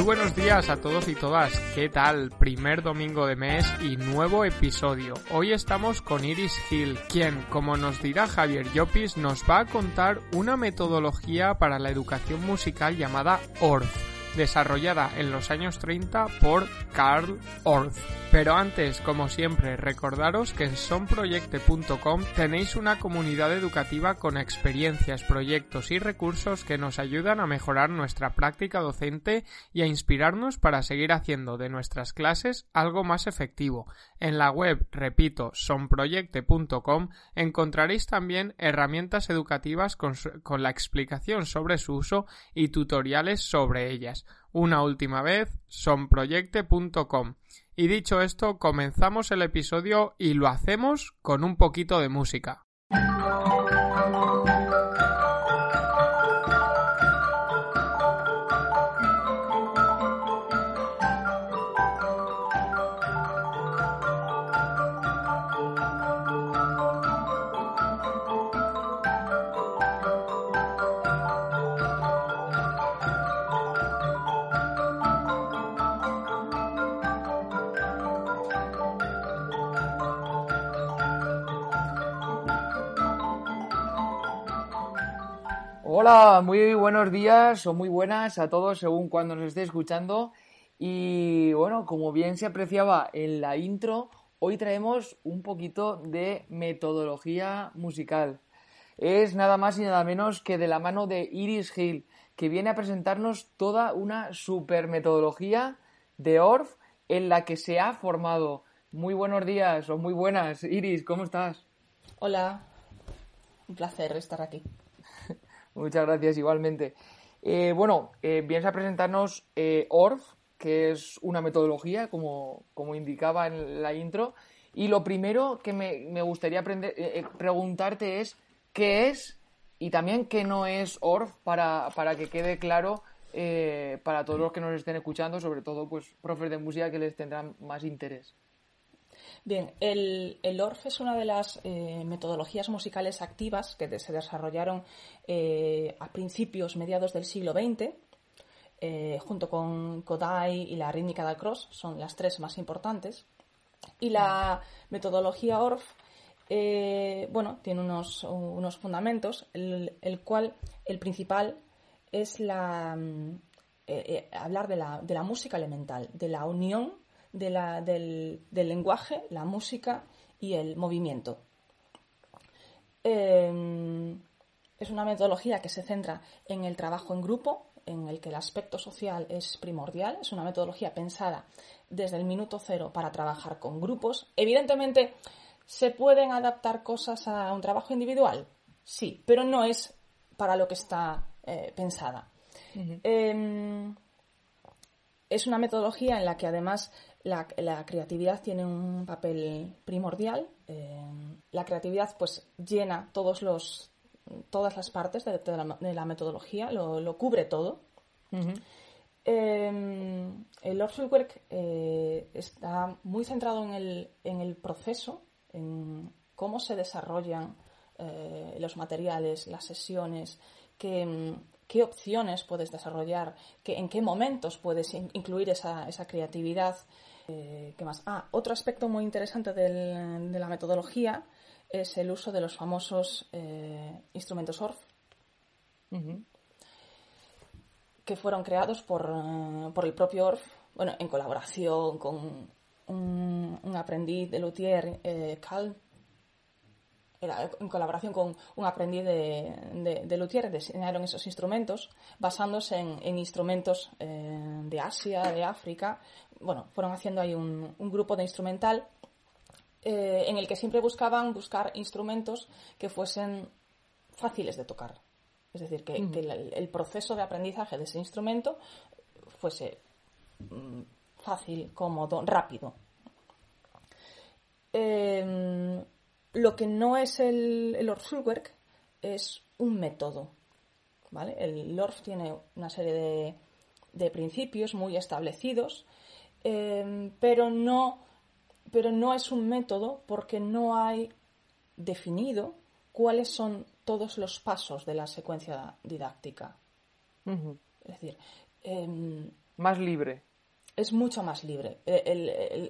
Muy buenos días a todos y todas. ¿Qué tal? Primer domingo de mes y nuevo episodio. Hoy estamos con Iris Hill, quien, como nos dirá Javier Llopis, nos va a contar una metodología para la educación musical llamada ORF desarrollada en los años 30 por Carl Orff. Pero antes, como siempre, recordaros que en sonproyecte.com tenéis una comunidad educativa con experiencias, proyectos y recursos que nos ayudan a mejorar nuestra práctica docente y a inspirarnos para seguir haciendo de nuestras clases algo más efectivo. En la web, repito, sonproyecte.com encontraréis también herramientas educativas con, con la explicación sobre su uso y tutoriales sobre ellas una última vez sonproyecte.com. Y dicho esto, comenzamos el episodio y lo hacemos con un poquito de música. Hola, muy buenos días o muy buenas a todos según cuando nos esté escuchando. Y bueno, como bien se apreciaba en la intro, hoy traemos un poquito de metodología musical. Es nada más y nada menos que de la mano de Iris Hill, que viene a presentarnos toda una super metodología de ORF en la que se ha formado. Muy buenos días o muy buenas, Iris, ¿cómo estás? Hola, un placer estar aquí. Muchas gracias, igualmente. Eh, bueno, eh, vienes a presentarnos eh, ORF, que es una metodología, como, como, indicaba en la intro. Y lo primero que me, me gustaría aprender, eh, preguntarte es qué es y también qué no es ORF para, para que quede claro para todos los que nos estén escuchando, sobre todo pues profes de música que les tendrán más interés. Bien, el, el, ORF es una de las eh, metodologías musicales activas que se desarrollaron eh, a principios, mediados del siglo XX, eh, junto con Kodai y la rítmica de Cross, son las tres más importantes. Y la metodología ORF, bueno, tiene unos, unos fundamentos, el, el, cual, el principal es la, hablar de la, de la música elemental, de la unión de la, del, del, lenguaje, la música y el movimiento. Eh, es una metodología que se centra en el trabajo en grupo, en el que el aspecto social es primordial. Es una metodología pensada desde el minuto cero para trabajar con grupos. Evidentemente, ¿se pueden adaptar cosas a un trabajo individual? Sí, pero no es para lo que está eh, pensada. Uh -huh. eh, es una metodología en la que además la, la creatividad tiene un papel primordial. Eh, la creatividad pues llena todos los, todas las partes de, de, la, de la, metodología, lo, lo cubre todo. Uh -huh. eh, el Orphan Work eh, está muy centrado en el, en el, proceso, en cómo se desarrollan eh, los materiales, las sesiones, que, qué opciones puedes desarrollar, que, en qué momentos puedes in incluir esa, esa creatividad. Eh, ¿Qué más? Ah, otro aspecto muy interesante del, de la metodología es el uso de los famosos eh, instrumentos ORF, uh -huh. que fueron creados por, uh, por, el propio ORF, bueno, en colaboración con un, aprendiz de luthier, eh, Cal, era en colaboración con un aprendiz de, de, luthier, diseñaron esos instrumentos basándose en, instrumentos eh, de Asia, de África. Bueno, fueron haciendo ahí un, grupo de instrumental eh, en el que siempre buscaban buscar instrumentos que fuesen fáciles de tocar. Es decir, que, el, proceso de aprendizaje de ese instrumento fuese mm, fácil, cómodo, rápido. Em, lo que no es el, el Schulwerk es un método. ¿vale? El Orff tiene una serie de, principios muy establecidos, em, pero, no, pero no es un método porque no hay definido cuáles son todos los pasos de la secuencia didáctica. Es decir, em, más libre. Es mucho más libre. E,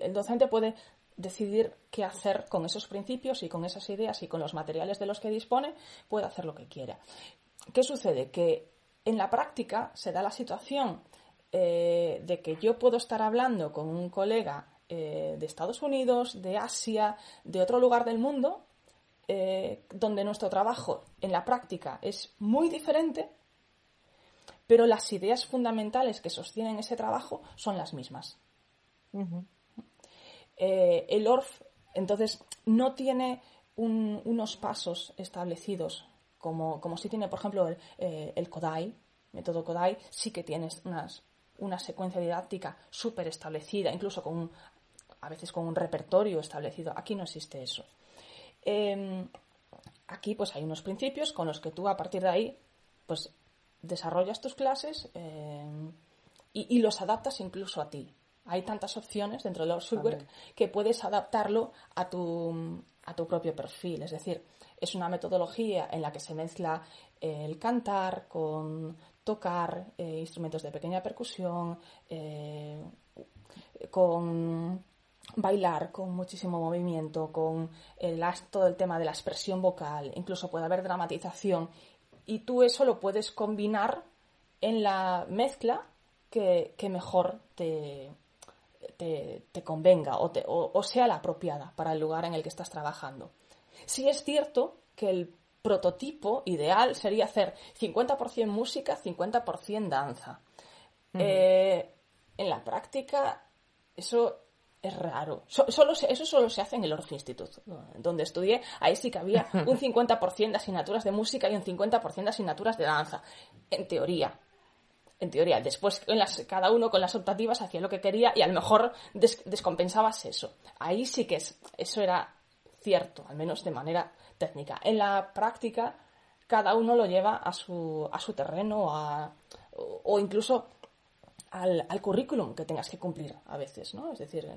el, docente puede decidir qué hacer con esos principios y con esas ideas y con los materiales de los que dispone, puede hacer lo que quiera. ¿Qué sucede? Que en la práctica se da la situación eh, de que yo puedo estar hablando con un colega eh, de Estados Unidos, de Asia, de otro lugar del mundo, eh, donde nuestro trabajo en la práctica es muy diferente, pero las ideas fundamentales que sostienen ese trabajo son las mismas. El ORF, entonces, no tiene unos pasos establecidos como, como sí tiene, por ejemplo, el, el Kodai, método Kodai, sí que tienes una secuencia didáctica súper establecida, incluso con a veces con un repertorio establecido. Aquí no existe eso. Em, aquí pues hay unos principios con los que tú a partir de ahí pues desarrollas tus clases em, y, los adaptas incluso a ti. Hay tantas opciones dentro de los software que puedes adaptarlo a tu, a tu propio perfil. Es decir, es una metodología en la que se mezcla el cantar con tocar eh, instrumentos de pequeña percusión, eh, con bailar con muchísimo movimiento, con el, todo el tema de la expresión vocal, incluso puede haber dramatización y tú eso lo puedes combinar en la mezcla que, mejor te, te, convenga o, o, sea la apropiada para el lugar en el que estás trabajando. Sí es cierto que el prototipo ideal sería hacer 50% música, 50% danza. Eh, en la práctica, eso es raro. solo eso solo se hace en el Orff Institute, donde estudié. Ahí sí que había un 50% de asignaturas de música y un 50% de asignaturas de danza. En teoría. En teoría. Después en las, cada uno con las optativas hacía lo que quería y a lo mejor descompensabas eso. Ahí sí que es, eso era cierto, al menos de manera técnica. En la práctica, cada uno lo lleva a su, a su terreno o incluso al, currículum que tengas que cumplir a veces, ¿no? Es decir,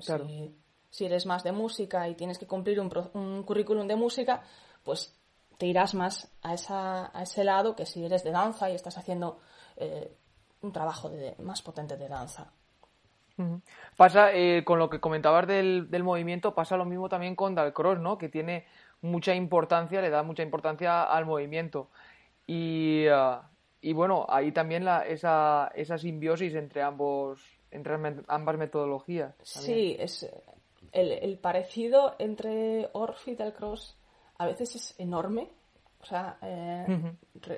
si, eres más de música y tienes que cumplir un, currículum de música, pues te irás más a, esa, a ese lado que si eres de danza y estás haciendo eh, un trabajo de, más potente de danza. Pasa, eh, con lo que comentabas del, del, movimiento, pasa lo mismo también con Dalcross, ¿no? Que tiene mucha importancia, le da mucha importancia al movimiento. Y, ah, y bueno, ahí también la, esa, esa simbiosis entre ambos entre ambas metodologías. Sí, es el, parecido entre Orff y Dalcross a veces es enorme. O sea, eh,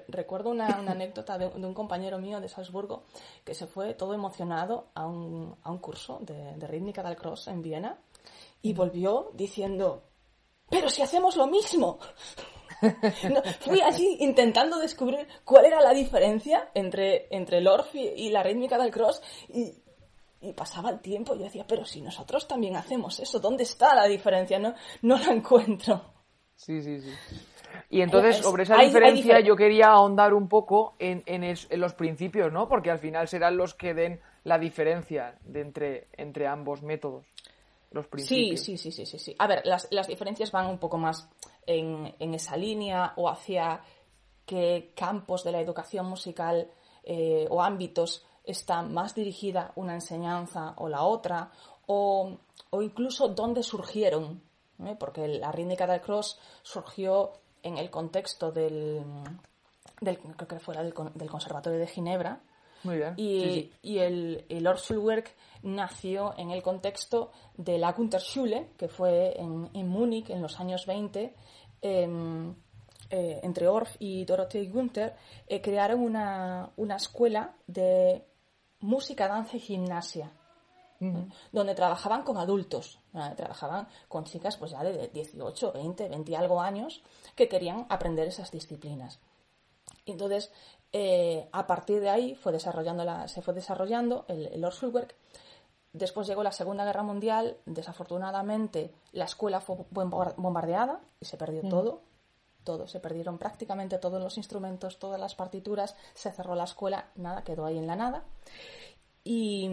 recuerdo una, anécdota de, un compañero mío de Salzburgo que se fue todo emocionado a un, a un curso de, de rítmica Dalcross en Viena y volvió diciendo, pero si hacemos lo mismo. fui allí intentando descubrir cuál era la diferencia entre, entre el Orff y, la rítmica del cross y, pasaba el tiempo y yo decía, pero si nosotros también hacemos eso, ¿dónde está la diferencia? No, no la encuentro. Sí, sí, sí. Y entonces, sobre esa diferencia, yo quería ahondar un poco en, en, los principios, ¿no? Porque al final serán los que den la diferencia de entre, entre ambos métodos. Los principios. Sí, sí, sí, sí, sí. A ver, las, las diferencias van un poco más en, esa línea o hacia qué campos de la educación musical eh, o ámbitos está más dirigida una enseñanza o la otra, o, incluso dónde surgieron, ¿eh? porque la rítmica del cross surgió en el contexto del, del creo que fuera del, Conservatorio de Ginebra, Muy bien. Y, Sí, sí. y el, el Orschulwerk nació en el contexto de la Kunterschule, que fue en, en Múnich en los años 20. em, eh, entre Orff y Dorothee Günther, eh, crearon una, una escuela de música, danza y gimnasia donde trabajaban con adultos, trabajaban con chicas pues ya de 18, 20, 20 y algo años que querían aprender esas disciplinas. Entonces, eh, a partir de ahí fue desarrollando la- se fue desarrollando el, el Orschulwerk. Después llegó la Segunda Guerra Mundial. Desafortunadamente, la escuela fue bombar- bombardeada y se perdió todo. Todo, se perdieron prácticamente todos los instrumentos, todas las partituras, se cerró la escuela, nada, quedó ahí en la nada. Y,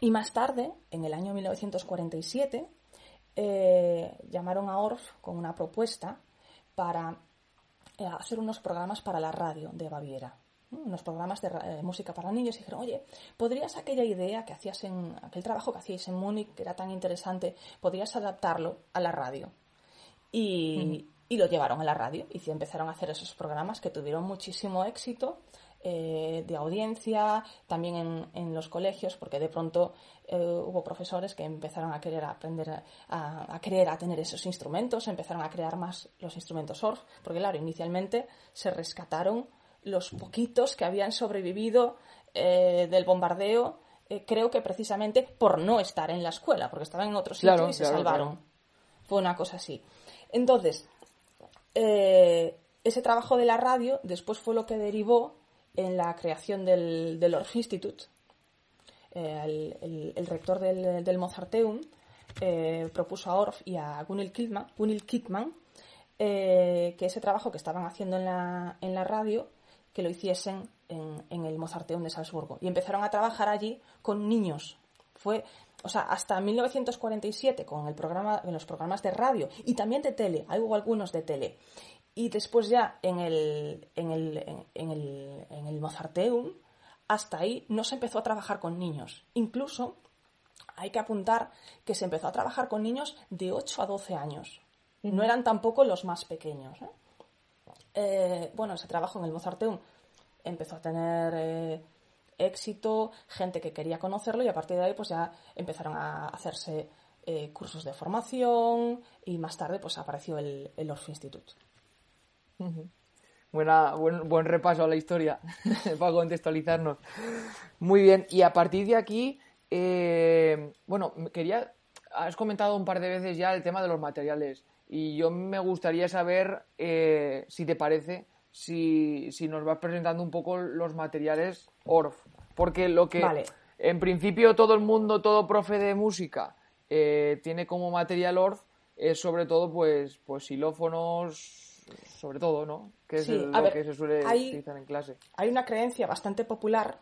y más tarde, en el año 1947, eh, llamaron a Orff con una propuesta para eh, hacer unos programas para la radio de Baviera. ¿no? Unos programas de eh, música para niños y dijeron, oye, ¿podrías aquella idea que hacías en aquel trabajo que hacíais en Múnich, que era tan interesante, podrías adaptarlo a la radio? Y, y lo llevaron a la radio y empezaron a hacer esos programas que tuvieron muchísimo éxito eh, de audiencia, también en, en los colegios, porque de pronto eh, hubo profesores que empezaron a querer aprender a, a, querer a tener esos instrumentos, empezaron a crear más los instrumentos Orff, porque claro, inicialmente se rescataron los poquitos que habían sobrevivido eh, del bombardeo, creo que precisamente por no estar en la escuela, porque estaban en otro sitio Claro, y se claro, salvaron. claro. Fue una cosa así. Entonces, ese trabajo de la radio después fue lo que derivó en la creación del, del Orff Institute. Eh, el, rector del, Mozarteum eh, propuso a Orff y a Gunil Kittmann eh, que ese trabajo que estaban haciendo en la, en la radio que lo hiciesen en, en el Mozarteum de Salzburgo. Y empezaron a trabajar allí con niños. Fue, o sea, hasta 1947 con el programa, en los programas de radio y también de tele, hubo algunos de tele. Y después ya en el, en el, en, el, en el Mozarteum, hasta ahí no se empezó a trabajar con niños. Incluso hay que apuntar que se empezó a trabajar con niños de 8 a 12 años. No eran tampoco los más pequeños. ¿eh? Eh, bueno, ese trabajo en el Mozarteum empezó a tener eh, éxito, gente que quería conocerlo y a partir de ahí pues ya empezaron a hacerse cursos de formación y más tarde pues apareció el, el Orff Institute. Buena, buen, buen repaso a la historia para contextualizarnos. Muy bien, y a partir de aquí, eh, bueno, quería, has comentado un par de veces ya el tema de los materiales y yo me gustaría saber, eh, si te parece, si, si nos vas presentando un poco los materiales ORF, porque lo que Vale. en principio todo el mundo, todo profe de música eh, tiene como material ORF es sobre todo pues, pues xilófonos, sobre todo, ¿no? Que es Sí, el- lo ver, que se suele hay- utilizar en clase. Hay una creencia bastante popular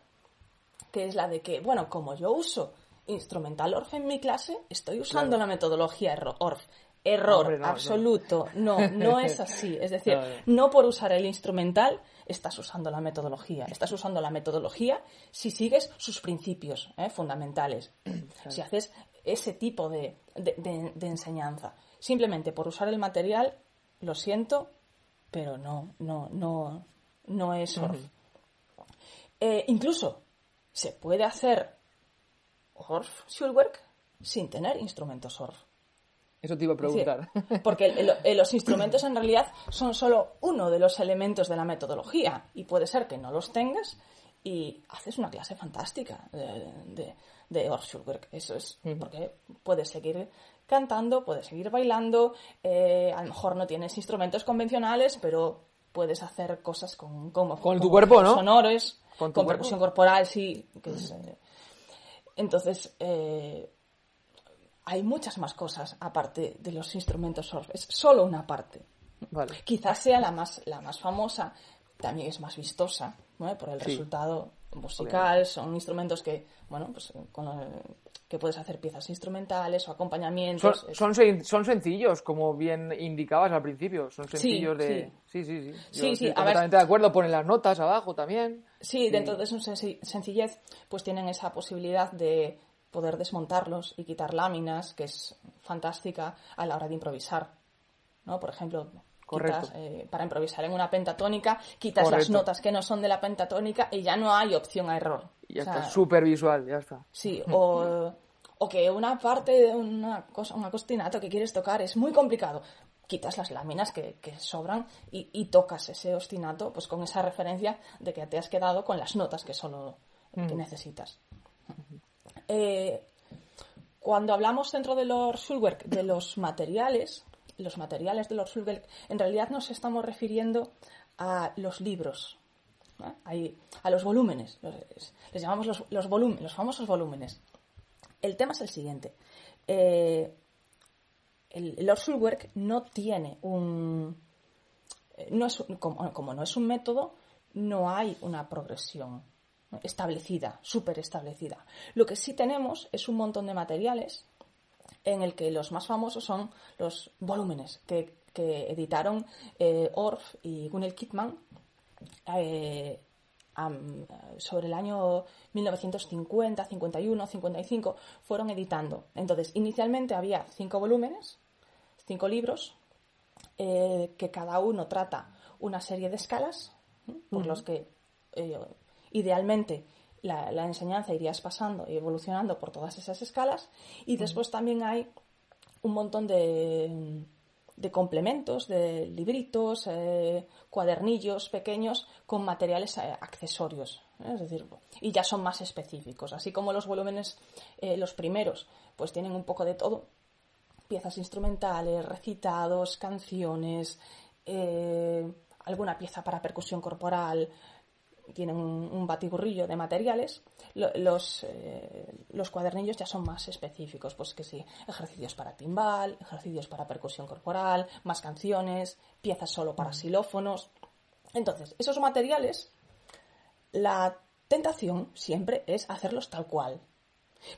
que es la de que, bueno, como yo uso instrumental Orff en mi clase, estoy usando la metodología Orff. Error Hombre, no, no. absoluto. No, no es así. Es decir, no por usar el instrumental estás usando la metodología. Estás usando la metodología si sigues sus principios ¿eh? fundamentales. Si haces ese tipo de, de- de- de enseñanza. Simplemente por usar el material, lo siento, pero no, no, no, no es Orff. Eh, incluso se puede hacer Orff Schulwerk sin tener instrumentos Orff. Eso te iba a decir, preguntar. porque el- los instrumentos en realidad son solo uno de los elementos de la metodología y puede ser que no los tengas y haces una clase fantástica de, de, de. Eso es porque puedes seguir cantando, puedes seguir bailando, eh, a lo mejor no tienes instrumentos convencionales, pero puedes hacer cosas con, como, Con tu cuerpo, ¿no? sonores, Con percusión corporal, sí. que es, eh, entonces, eh, hay muchas más cosas aparte de los instrumentos Orff. Es solo una parte. Vale. Quizás sea la más, la más famosa, también es más vistosa, ¿no? por el Sí. resultado musical. Son instrumentos que, bueno, pues con que puedes hacer piezas instrumentales o acompañamientos. Son, sen- son sencillos, como bien indicabas al principio. Son sencillos de. Sí, sí, sí. Yo Sí, sí, estoy a ver- de acuerdo. Ponen las notas abajo también. Sí, dentro de su senci- sencillez, pues tienen esa posibilidad de poder desmontarlos y quitar láminas, que es fantástica a la hora de improvisar. ¿no? Por ejemplo, quitas, para improvisar en una pentatónica, quitas las notas que no son de la pentatónica y ya no hay opción a error. Ya está, súper visual, ya está. Sí, o, o que una parte de una cosa, un acostinato que quieres tocar es muy complicado quitas las láminas que, sobran y, tocas ese ostinato pues con esa referencia de que te has quedado con las notas que solo que mm. necesitas. Eh, cuando hablamos dentro de los Schulwerk de los materiales, los materiales de Schulwerk, en realidad nos estamos refiriendo a los libros, a los volúmenes, les llamamos los, los, volúmenes, los famosos volúmenes. El tema es el siguiente. Eh, el, Lord no tiene un... No es, como, no es un método, no hay una progresión establecida, súper establecida. Lo que sí tenemos es un montón de materiales en el que los más famosos son los volúmenes que, editaron eh, Orff y Gunnel Kittmann eh, sobre el año 1950, 51, 55, fueron editando. Entonces, inicialmente había cinco volúmenes cinco libros eh, que cada uno trata una serie de escalas por los que eh, idealmente la, enseñanza irías pasando y evolucionando por todas esas escalas y después también hay un montón de, de complementos, de libritos, eh, cuadernillos pequeños con materiales accesorios, es decir, y ya son más específicos, así como los volúmenes, los primeros, pues tienen un poco de todo, piezas instrumentales, recitados, canciones, eh, alguna pieza para percusión corporal, tienen un, batiburrillo de materiales. Los, eh, los, cuadernillos ya son más específicos, pues que sí, ejercicios para timbal, ejercicios para percusión corporal, más canciones, piezas solo para xilófonos. Entonces, esos materiales, la tentación siempre es hacerlos tal cual,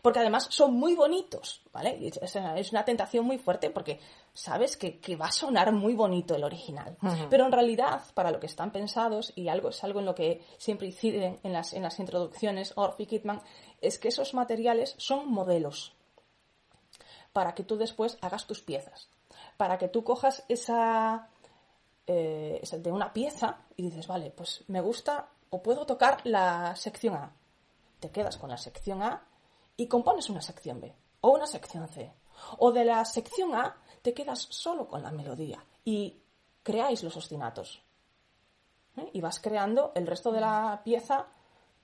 porque además son muy bonitos, ¿vale? Es una tentación muy fuerte porque sabes que, va a sonar muy bonito el original. Pero en realidad, para lo que están pensados, y algo es algo en lo que siempre inciden en las, en las introducciones Orff y Kidman, es que esos materiales son modelos para que tú después hagas tus piezas. Para que tú cojas esa, eh, esa de una pieza y dices, vale, pues me gusta o puedo tocar la sección A. Te quedas con la sección A y compones una sección B o una sección C. O de la sección A te quedas solo con la melodía y creáis los ostinatos. ¿Eh? Y vas creando el resto de la pieza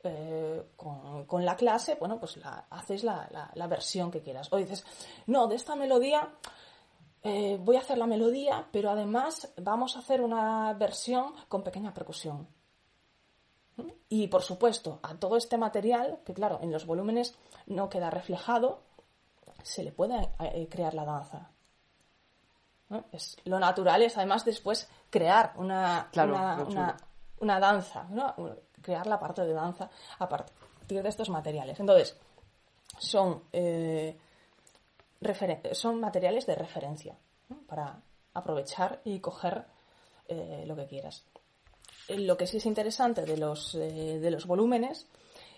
eh, con, la clase, bueno, pues la, haces la, versión que quieras. O dices, no, de esta melodía eh, voy a hacer la melodía, pero además vamos a hacer una versión con pequeña percusión. Y por supuesto, a todo este material, que claro, en los volúmenes no queda reflejado, se le puede eh, crear la danza. Es, lo natural es además después crear una, una, danza, crear la parte de danza a partir de estos materiales. Entonces, son, eh, son materiales de referencia para aprovechar y coger eh, lo que quieras lo que sí es interesante de los, eh, de los volúmenes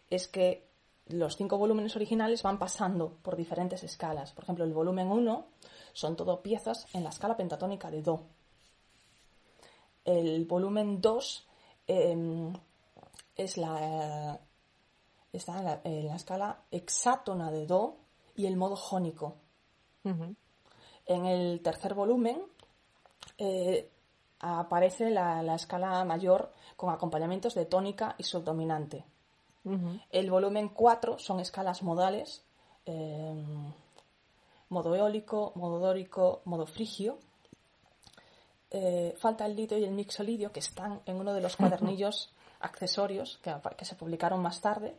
es que los cinco volúmenes originales van pasando por diferentes escalas. Por ejemplo, el volumen 1 son todo piezas en la escala pentatónica de Do. El volumen 2 em, es la, está en la, escala hexátona de Do y el modo jónico. En el tercer volumen eh, aparece la, escala mayor con acompañamientos de tónica y subdominante. El volumen 4 son escalas modales, eh, modo eólico, modo dórico, modo frigio. Eh, falta el lidio y el mixolidio que están en uno de los cuadernillos accesorios que, que, se publicaron más tarde.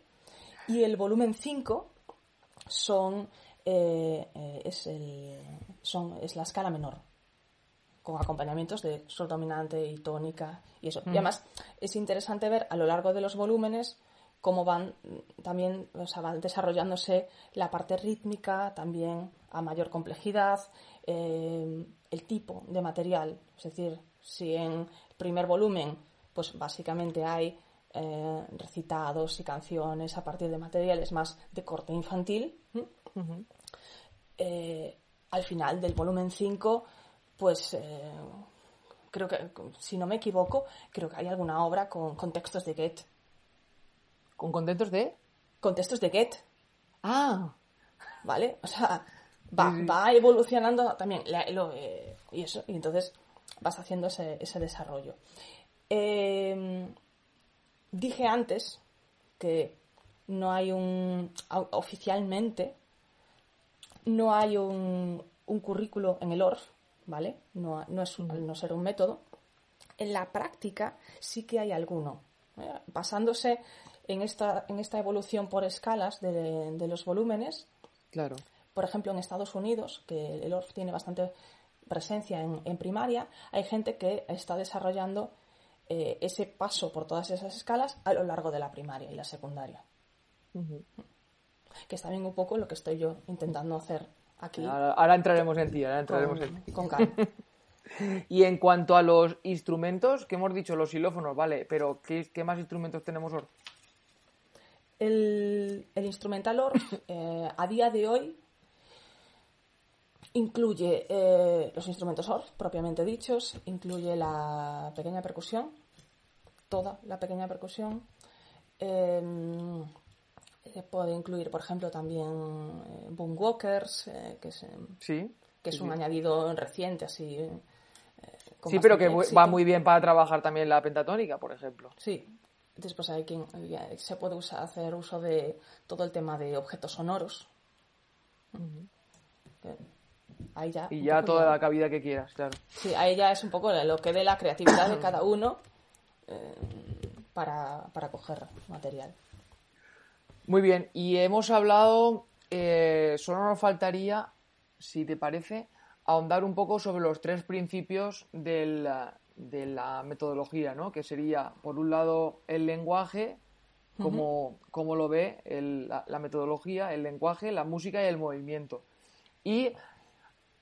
Y el volumen 5 son, eh, es, son, es la escala menor con acompañamientos de sol dominante y tónica y eso. Y mm. además es interesante ver a lo largo de los volúmenes cómo van también, o sea, van desarrollándose la parte rítmica también a mayor complejidad, eh, el tipo de material. Es decir, si en el primer volumen, pues básicamente hay eh, recitados y canciones a partir de materiales más de corte infantil, eh, al final del volumen 5 pues eh, creo que, si no me equivoco, creo que hay alguna obra con, con textos de Goethe. ¿Con contentos de? Con textos de Goethe, Ah, ¿vale? O sea, va, va evolucionando también la- lo, eh, y eso, y entonces vas haciendo ese, ese desarrollo. Eh, dije antes que no hay un, oficialmente, no hay un, un currículo en el ORF, ¿vale? No, no es un- al no ser un método. En la práctica sí que hay alguno, ¿eh? basándose en esta, en esta evolución por escalas de, de los volúmenes. claro. Por ejemplo, en Estados Unidos, que el ORF tiene bastante presencia en, en primaria, hay gente que está desarrollando eh, ese paso por todas esas escalas a lo largo de la primaria y la secundaria. Que está bien un poco lo que estoy yo intentando hacer aquí Ahora, ahora entraremos en ti, ahora entraremos en ti. con, con calma. Y en cuanto a los instrumentos, que hemos dicho los xilófonos, vale, pero ¿qué, qué más instrumentos tenemos ahora? El, el instrumental ORF eh, a día de hoy incluye eh, los instrumentos ORF propiamente dichos, incluye la pequeña percusión, toda la pequeña percusión. eh, eh, puede incluir, por ejemplo, también eh, boomwalkers, eh, que es, eh, Sí. que es sí, un sí. añadido reciente, así. eh, Sí, pero que va muy bien para trabajar también la pentatónica, por ejemplo. Sí. Después hay quien se puede usar, hacer uso de todo el tema de objetos sonoros. Que Ahí ya, Y ya toda la cabida que quieras, claro. Sí, ahí ya es un poco lo que dé la creatividad de cada uno eh, para, para coger material. Muy bien, y hemos hablado, eh, solo nos faltaría, si te parece, ahondar un poco sobre los tres principios del, de la metodología, ¿no? Que sería, por un lado, el lenguaje, como, como lo ve el- la, la metodología, el lenguaje, la música y el movimiento. Y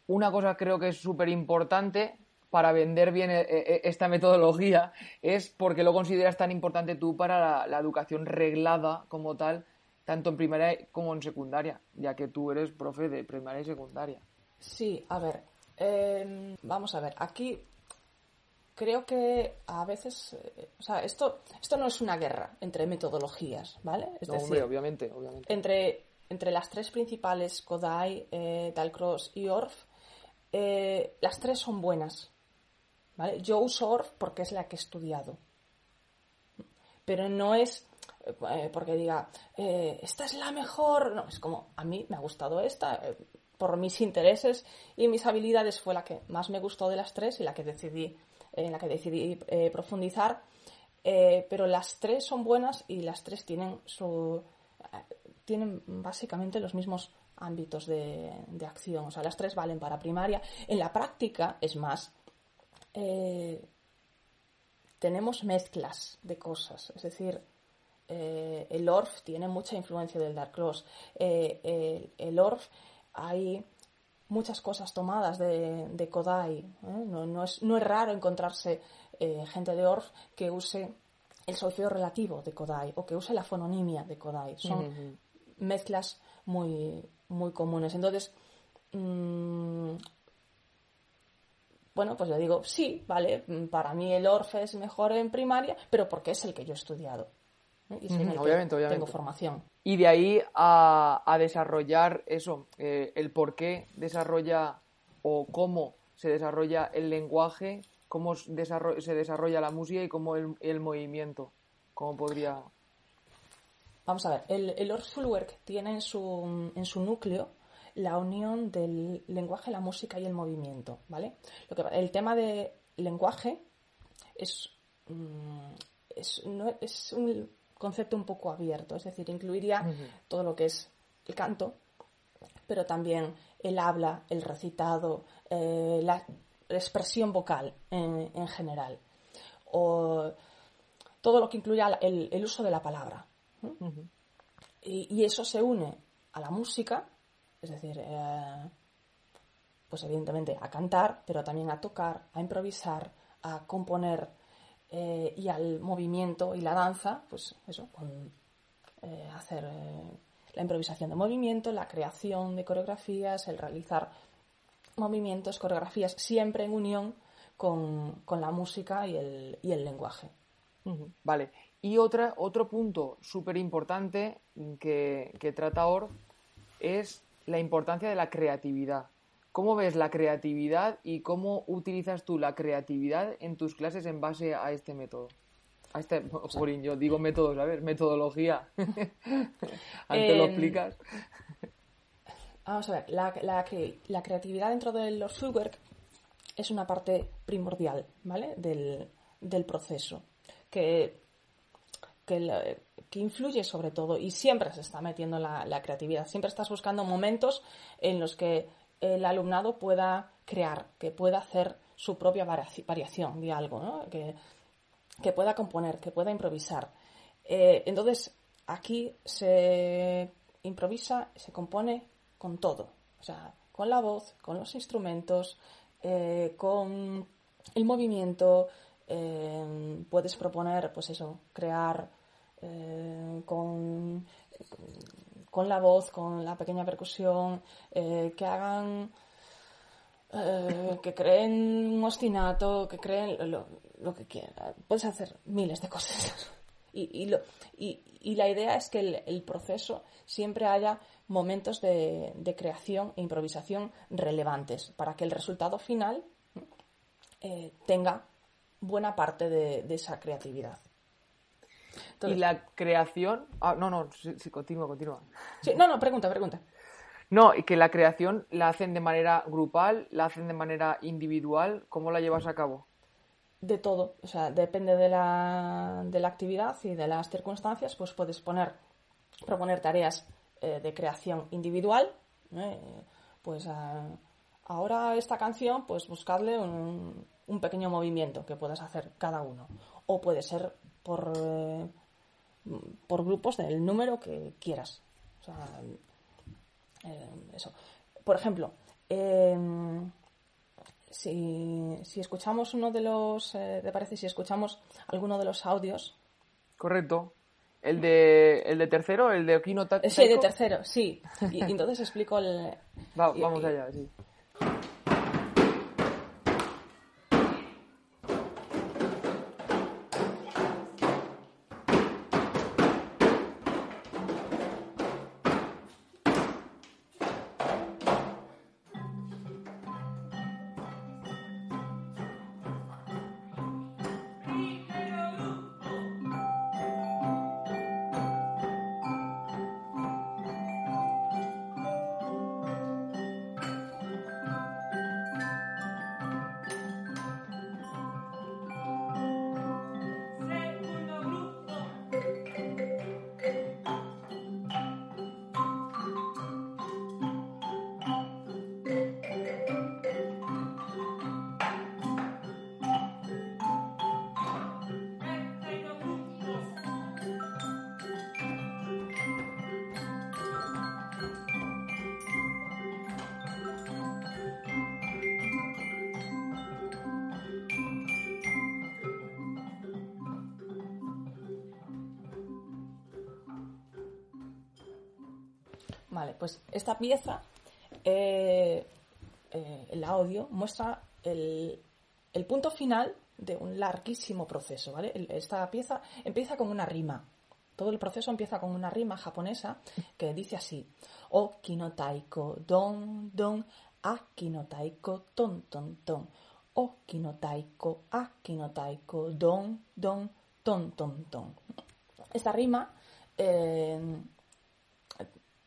una cosa creo que es súper importante para vender bien eh, eh, esta metodología es porque lo consideras tan importante tú para la, la educación reglada como tal, tanto en primaria como en secundaria, ya que tú eres profe de primaria y secundaria. Sí, a ver, eh, vamos a ver, aquí creo que a veces, eh, o sea, esto, esto no es una guerra entre metodologías, ¿vale? Es No, decir, hombre, obviamente, obviamente. entre, entre las tres principales, Kodai, eh, Dalcross y Orff, eh, las tres son buenas. ¿vale? Yo uso Orff porque es la que he estudiado. Pero no es eh, porque diga, eh, esta es la mejor. No, es como, a mí me ha gustado esta. eh, por mis intereses y mis habilidades fue la que más me gustó de las tres y la que decidí, en la que decidí profundizar. Pero las tres son buenas y las tres tienen su tienen básicamente los mismos ámbitos de, de acción. O sea, las tres valen para primaria. En la práctica, es más, tenemos mezclas de cosas. Es decir, eh, el ORF tiene mucha influencia del Dark Cross. Eh, el, el ORF hay muchas cosas tomadas de, de Kodai. ¿eh? No, no, es, no es raro encontrarse eh, gente de ORF que use el solfeo relativo de Kodai o que use la fononimia de Kodai. Son mezclas muy, muy comunes. Entonces, mm, bueno, pues yo digo, sí, vale, para mí el ORF es mejor en primaria, pero porque es el que yo he estudiado. ¿Eh? Y es en Ujú, el que obviamente, obviamente. tengo formación. Y de ahí a, a desarrollar eso, eh, el por qué desarrolla o cómo se desarrolla el lenguaje, cómo desarro- se desarrolla la música y cómo el, el movimiento. ¿Cómo podría...? Vamos a ver, el, el ORF Fullwork tiene en su, en su núcleo la unión del lenguaje, la música y el movimiento, ¿vale? Lo que, el tema de lenguaje es, mm, es, no- es un concepto un poco abierto, es decir, incluiría todo lo que es el canto, pero también el habla, el recitado, eh, la expresión vocal en, en general, o todo lo que incluya el, el uso de la palabra. y eso se une a la música, es decir, eh, pues evidentemente a cantar, pero también a tocar, a improvisar, a componer eh, y al movimiento y la danza, pues eso, con eh, hacer eh, la improvisación de movimiento, la creación de coreografías, el realizar movimientos, coreografías, siempre en unión con, la música y el, y el lenguaje. Vale. Y otra, otro punto súper importante que, que trata OR es la importancia de la creatividad. ¿Cómo ves la creatividad y cómo utilizas tú la creatividad en tus clases en base a este método? A este, yo digo métodos, a ver, metodología. Antes lo em, explicas. Vamos a ver, la, la, creatividad dentro de los fieldwork es una parte primordial, ¿vale? Del, del proceso. Que, que, que, influye sobre todo y siempre se está metiendo la, la creatividad. Siempre estás buscando momentos en los que el alumnado pueda crear, que pueda hacer su propia variación de algo, que, pueda componer, que pueda improvisar. Eh, entonces, aquí se improvisa, se compone con todo, o sea, con la voz, con los instrumentos, eh, con el movimiento, eh, puedes proponer, pues eso, crear con la voz, con la pequeña percusión, eh, que hagan, eh, que creen un ostinato, que creen lo, que quieran. Puedes hacer miles de cosas. Y, la idea es que el, proceso siempre haya momentos de, creación e improvisación relevantes para que el resultado final eh, tenga buena parte de esa creatividad y la creación. Ah, no, no, sí, continúa, continúa. no, no, pregunta, pregunta. No, y que la creación la hacen de manera grupal, la hacen de manera individual. ¿Cómo la llevas a cabo? De todo. O sea, depende de la, de la actividad y de las circunstancias, pues puedes poner, proponer tareas eh, de creación individual. ¿eh? Pues ah, ahora esta canción, pues buscarle un, un pequeño movimiento que puedas hacer cada uno. O puede ser por, eh, por grupos del número que quieras. O sea, eh, eso. Por ejemplo, em, si, si, escuchamos uno de los, eh, ¿te parece? Si escuchamos alguno de los audios. Correcto. ¿El de, el de tercero? ¿El de Okino Sí, de tercero, sí. Y, entonces explico el... vamos allá, sí. Vale, pues esta pieza, eh, eh, el audio, muestra el, punto final de un larguísimo proceso. Esta pieza empieza con una rima. Todo el proceso empieza con una rima japonesa que dice así: Okino taiko don don, akino taiko ton ton ton. Okino taiko, akino taiko don don, ton ton ton. Esta rima eh,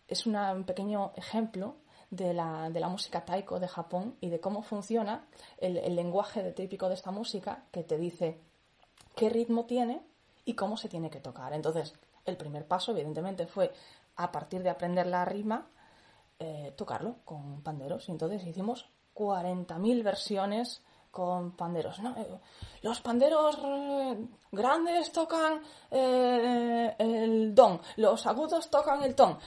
es un pequeño ejemplo de la, de la, música taiko de Japón y de cómo funciona el, lenguaje típico de esta música que te dice qué ritmo tiene y cómo se tiene que tocar. Entonces, el primer paso, evidentemente, fue a partir de aprender la rima, eh, tocarlo con panderos. Y entonces hicimos 40.000 versiones con panderos. Eh, los panderos eh, grandes tocan eh, el don, los agudos tocan el ton,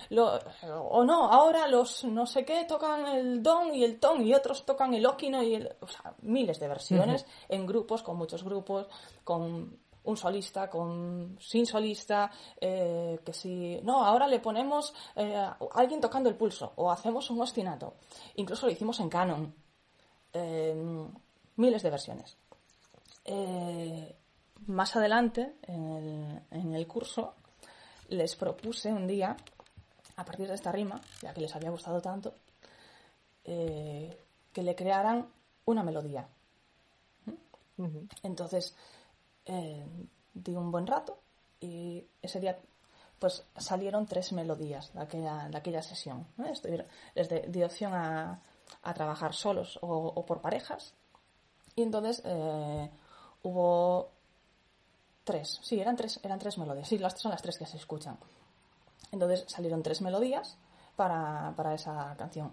o no, ahora los no sé qué tocan el don y el ton y otros tocan el okino y el, o sea, miles de versiones en grupos, con muchos grupos, con un solista, con sin solista, que si no, ahora le ponemos alguien tocando el pulso o hacemos un ostinato. Incluso lo hicimos en canon miles de versiones. Eh, más adelante, en el, curso, les propuse un día, a partir de esta rima, ya que les había gustado tanto, eh, que le crearan una melodía. Entonces, eh, di un buen rato y ese día pues salieron tres melodías de aquella, de aquella sesión. les di opción a, trabajar solos o, por parejas. Y entonces eh, hubo tres, sí, eran tres, eran tres melodías. Sí, las son las tres que se escuchan. Entonces salieron tres melodías para, esa canción.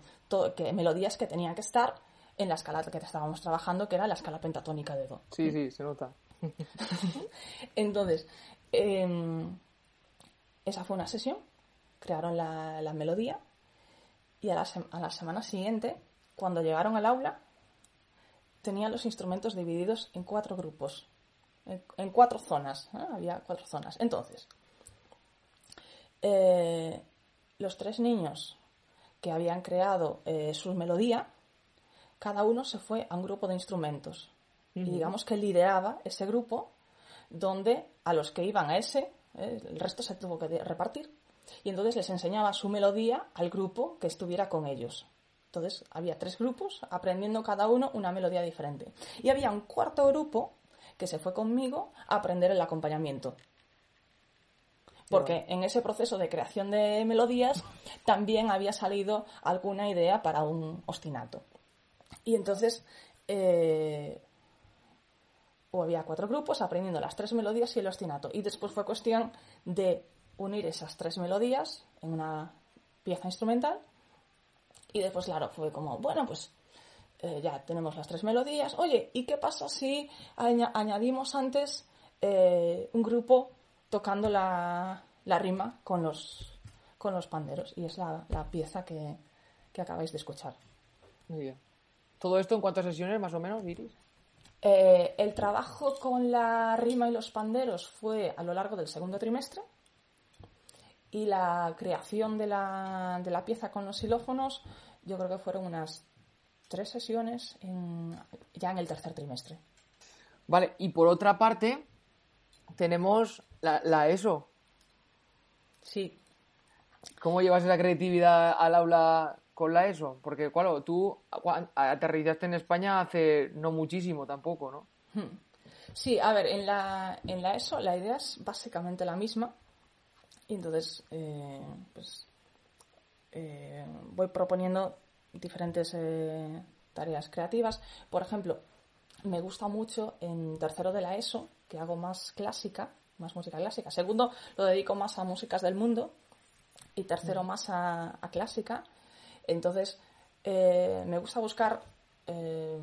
que, melodías que tenían que estar en la escala que estábamos trabajando, que era la escala pentatónica de Do. Sí, sí, se nota. Entonces, em, esa fue una sesión, crearon la, melodía y a la, a la semana siguiente, cuando llegaron al aula, tenían los instrumentos divididos en cuatro grupos, en, cuatro zonas. ¿eh? Había cuatro zonas. Entonces, eh, los tres niños que habían creado eh, su melodía, cada uno se fue a un grupo de instrumentos. Y digamos que lideraba ese grupo donde a los que iban a ese el resto se tuvo que repartir. Y entonces les enseñaba su melodía al grupo que estuviera con ellos. Entonces había tres grupos aprendiendo cada uno una melodía diferente. Y había un cuarto grupo que se fue conmigo a aprender el acompañamiento. Porque en ese proceso de creación de melodías también había salido alguna idea para un ostinato. Y entonces eh, había cuatro grupos aprendiendo las tres melodías y el ostinato. Y después fue cuestión de unir esas tres melodías en una pieza instrumental. Y después, claro, fue como, bueno, pues eh, ya tenemos las tres melodías. Oye, ¿y qué pasa si añadimos antes eh, un grupo tocando la, rima con los, con los panderos? Y es la, pieza que, que acabáis de escuchar. Muy bien. ¿Todo esto en cuántas sesiones más o menos, Iris? Eh, el trabajo con la rima y los panderos fue a lo largo del segundo trimestre y la creación de la, de la pieza con los xilófonos yo creo que fueron unas tres sesiones ya en el tercer trimestre. Vale, y por otra parte tenemos la, la ESO. Sí. ¿Cómo llevas esa creatividad al aula con la ESO? Porque, claro, tú aterrizaste en España hace no muchísimo tampoco, ¿no? Hmm. Sí, a ver, en la, en la ESO la idea es básicamente la misma. Y entonces, eh, pues, eh, voy proponiendo diferentes eh, tareas creativas. Por ejemplo, me gusta mucho en tercero de la ESO, que hago más clásica, más música clásica. Segundo, lo dedico más a músicas del mundo. Y tercero, hmm. más a clásica. Entonces, eh, me gusta buscar eh,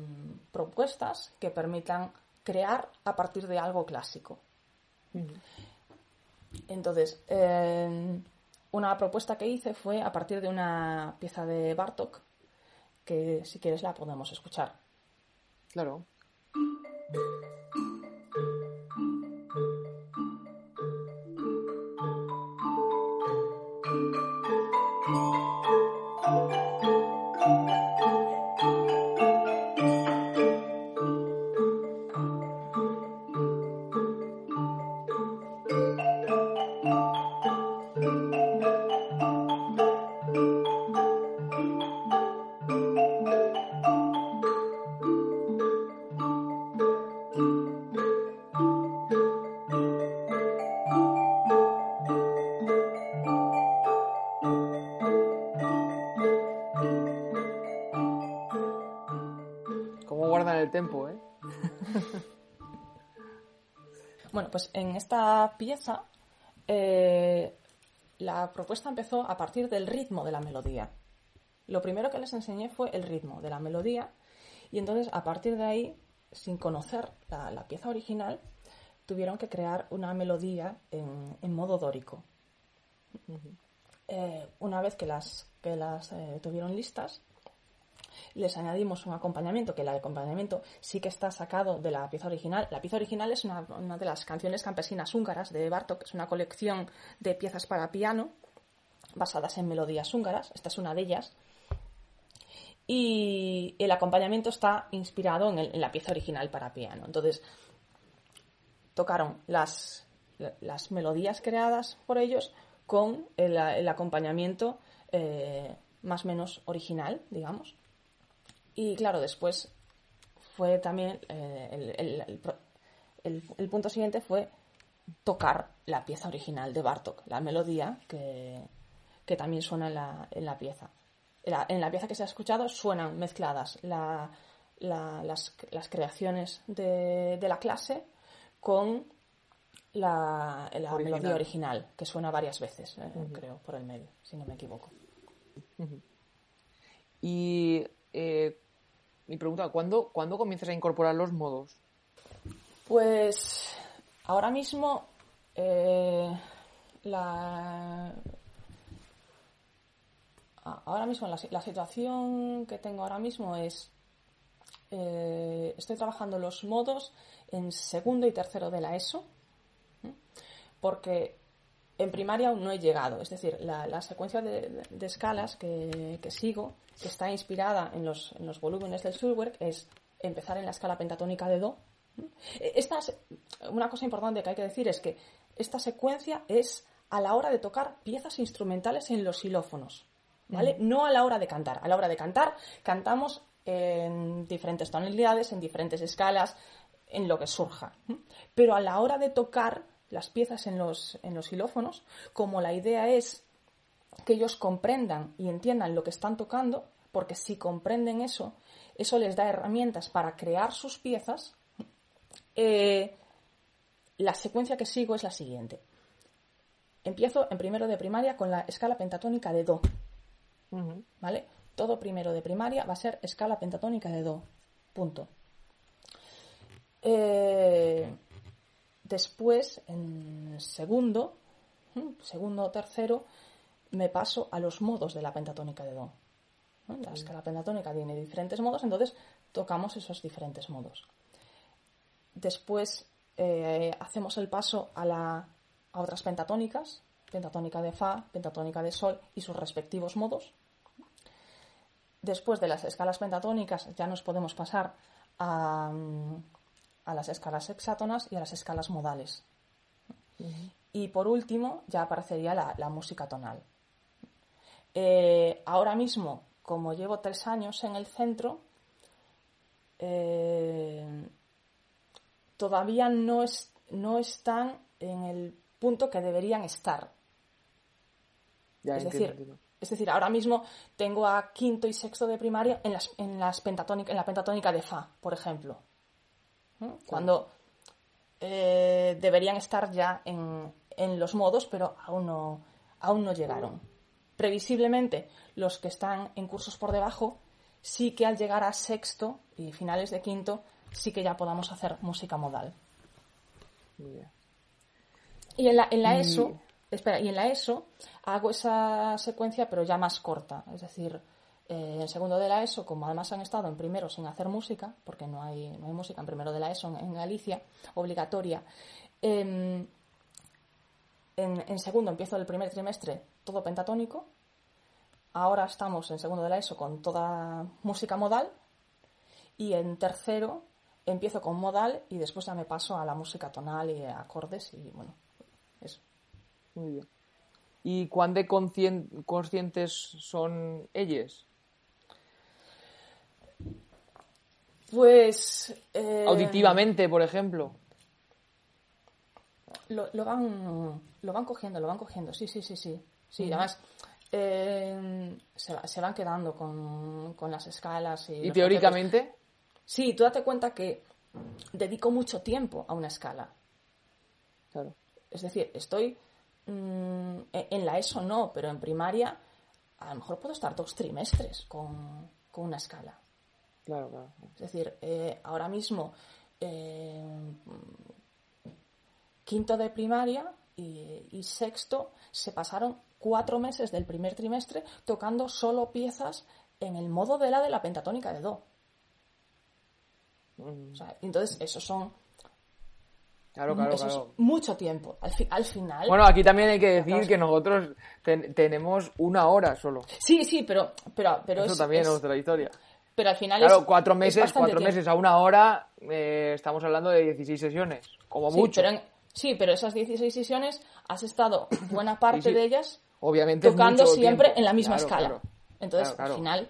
propuestas que permitan crear a partir de algo clásico. Entonces, eh, una propuesta que hice fue a partir de una pieza de Bartok, que si quieres la podemos escuchar. Claro. pues en esta pieza eh, la propuesta empezó a partir del ritmo de la melodía. Lo primero que les enseñé fue el ritmo de la melodía y entonces a partir de ahí, sin conocer la, pieza original, tuvieron que crear una melodía en, modo dórico. Eh, una vez que las, que las eh, tuvieron listas, les añadimos un acompañamiento, que el acompañamiento sí que está sacado de la pieza original. La pieza original es una, de las canciones campesinas húngaras de Bartok, que es una colección de piezas para piano basadas en melodías húngaras. Esta es una de ellas. y el acompañamiento está inspirado en, la pieza original para piano. Entonces, tocaron las, melodías creadas por ellos con el, acompañamiento eh, más o menos original, digamos. Y claro, después fue también eh, el, punto siguiente fue tocar la pieza original de Bartok, la melodía que, también suena en la, pieza. En la, pieza que se ha escuchado suenan mezcladas las, creaciones de, la clase con la, melodía original, que suena varias veces, eh, creo, por el medio, si no me equivoco. Y eh, mi pregunta, ¿cuándo, ¿cuándo comienzas a incorporar los modos? Pues ahora mismo eh, la ahora mismo la, situación que tengo ahora mismo es eh, estoy trabajando los modos en segundo y tercero de la ESO porque en primaria aún no he llegado. Es decir, la, secuencia de, escalas que, sigo, que está inspirada en los, volúmenes del Schulwerk, es empezar en la escala pentatónica de Do. Esta una cosa importante que hay que decir es que esta secuencia es a la hora de tocar piezas instrumentales en los xilófonos, ¿vale? No a la hora de cantar. A la hora de cantar, cantamos en diferentes tonalidades, en diferentes escalas, en lo que surja. Pero a la hora de tocar las piezas en los, en los xilófonos, como la idea es que ellos comprendan y entiendan lo que están tocando, porque si comprenden eso, eso les da herramientas para crear sus piezas, eh, la secuencia que sigo es la siguiente. Empiezo en primero de primaria con la escala pentatónica de Do. ¿Vale? Todo primero de primaria va a ser escala pentatónica de Do. Punto. Eh, Después, en segundo, segundo o tercero, me paso a los modos de la pentatónica de Do. La escala pentatónica tiene diferentes modos, entonces tocamos esos diferentes modos. Después eh, hacemos el paso a, la, a otras pentatónicas, pentatónica de Fa, pentatónica de Sol y sus respectivos modos. Después de las escalas pentatónicas ya nos podemos pasar a, a las escalas hexátonas y a las escalas modales. Y por último, ya aparecería la, música tonal. Eh, ahora mismo, como llevo tres años en el centro, eh, todavía no, es, no están en el punto que deberían estar. es, decir, es decir, ahora mismo tengo a quinto y sexto de primaria en, las, en, las en la pentatónica de Fa, por ejemplo cuando eh, deberían estar ya en, los modos, pero aún no, aún no llegaron. Previsiblemente, los que están en cursos por debajo, sí que al llegar a sexto y finales de quinto, sí que ya podamos hacer música modal. Y en la, en la ESO, espera, y en la ESO hago esa secuencia, pero ya más corta, es decir, eh, en segundo de la ESO, como además han estado en primero sin hacer música, porque no hay, no hay música en primero de la ESO en, Galicia, obligatoria, em, en, segundo empiezo el primer trimestre todo pentatónico, ahora estamos en segundo de la ESO con toda música modal, y en tercero empiezo con modal y después ya me paso a la música tonal y acordes y bueno, eso. Muy bien. ¿Y cuán de conscientes son ellos? Pues. Eh, Auditivamente, por ejemplo. Lo, van, lo van cogiendo, lo van cogiendo, sí, sí, sí, sí. Sí, además. Eh, se, van quedando con, las escalas. ¿Y, ¿Y teóricamente? Sí, tú date cuenta que dedico mucho tiempo a una escala. Claro. Es decir, estoy mm, en la ESO no, pero en primaria a lo mejor puedo estar dos trimestres con una escala. Claro, claro. Es decir, eh, ahora mismo eh, quinto de primaria y, sexto se pasaron cuatro meses del primer trimestre tocando solo piezas en el modo de la de la pentatónica de Do. Mm. entonces, esos son Claro, claro, Eso claro. es mucho tiempo. Al, fi- al final. Bueno, aquí también hay que decir que nosotros ten- tenemos una hora solo. Sí, sí, pero, pero, pero Eso es, también es- es otra historia. Pero al final Claro, es. cuatro es meses, cuatro tiempo. meses a una hora, eh, estamos hablando de 16 sesiones, como Sí, mucho. Pero en- sí, pero esas 16 sesiones has estado buena parte Sí, sí. de ellas Obviamente tocando siempre tiempo. en la misma Claro, escala. claro. Entonces, al final,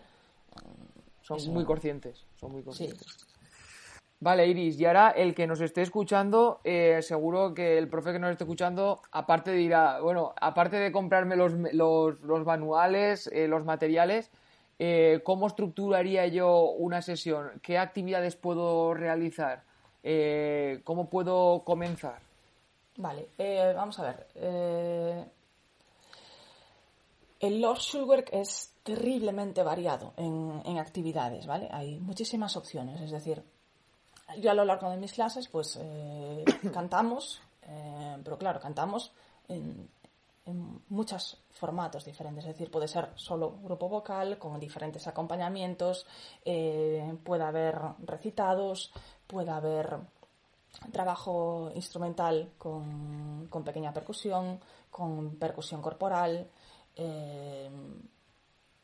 Son Eso. muy conscientes, son muy conscientes. Vale, Iris, y ahora el que nos esté escuchando, eh, seguro que el profe que nos esté escuchando, aparte dirá, bueno, aparte de comprarme los, los, los manuales, eh, los materiales, eh, ¿cómo estructuraría yo una sesión? ¿Qué actividades puedo realizar? Eh, ¿Cómo puedo comenzar? Vale, eh, vamos a ver. el Lord Schulwerk es terriblemente variado en, en actividades, ¿vale? Hay muchísimas opciones, es decir, yo a lo largo de mis clases, pues cantamos, pero claro, cantamos en, en muchos formatos diferentes, es decir, puede ser solo grupo vocal con diferentes acompañamientos, eh, puede haber recitados, puede haber trabajo instrumental con, pequeña percusión, con percusión corporal. eh,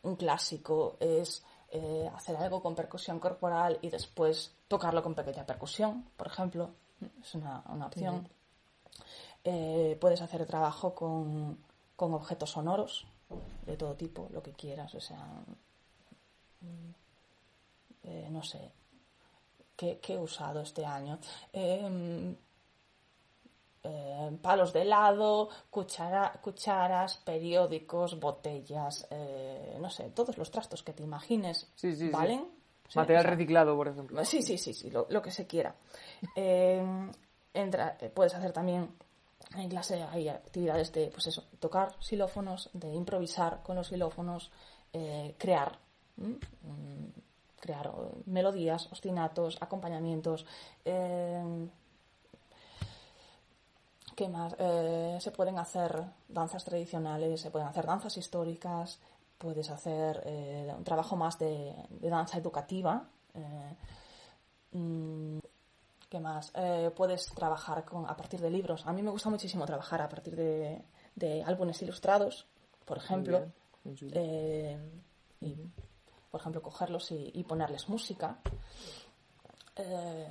un clásico es eh, hacer algo con percusión corporal y después tocarlo con pequeña percusión, por ejemplo. Es una opción. Eh, puedes hacer trabajo con, con objetos sonoros de todo tipo, lo que quieras, o sea, mm, eh, no sé, ¿qué, qué he usado este año? Eh, eh, palos de helado, cuchara- cucharas, periódicos, botellas, eh, no sé, todos los trastos que te imagines Sí, sí, valen. Sí, Material o sea, reciclado, por ejemplo. Sí, sí, sí, sí, lo, lo que se quiera. Eh, entra- puedes hacer también en clase hay actividades de, pues eso, tocar xilófonos, de improvisar con los xilófonos, eh, crear. Mm, crear melodías, ostinatos, acompañamientos. eh, ¿Qué más? Eh, se pueden hacer danzas tradicionales, se pueden hacer danzas históricas, puedes hacer eh, un trabajo más de, danza educativa. mm, ¿Qué más? Eh, puedes trabajar con, a partir de libros. A mí me gusta muchísimo trabajar a partir de, de álbumes ilustrados, por ejemplo. Eh, y, por ejemplo, cogerlos y, y ponerles música. Eh,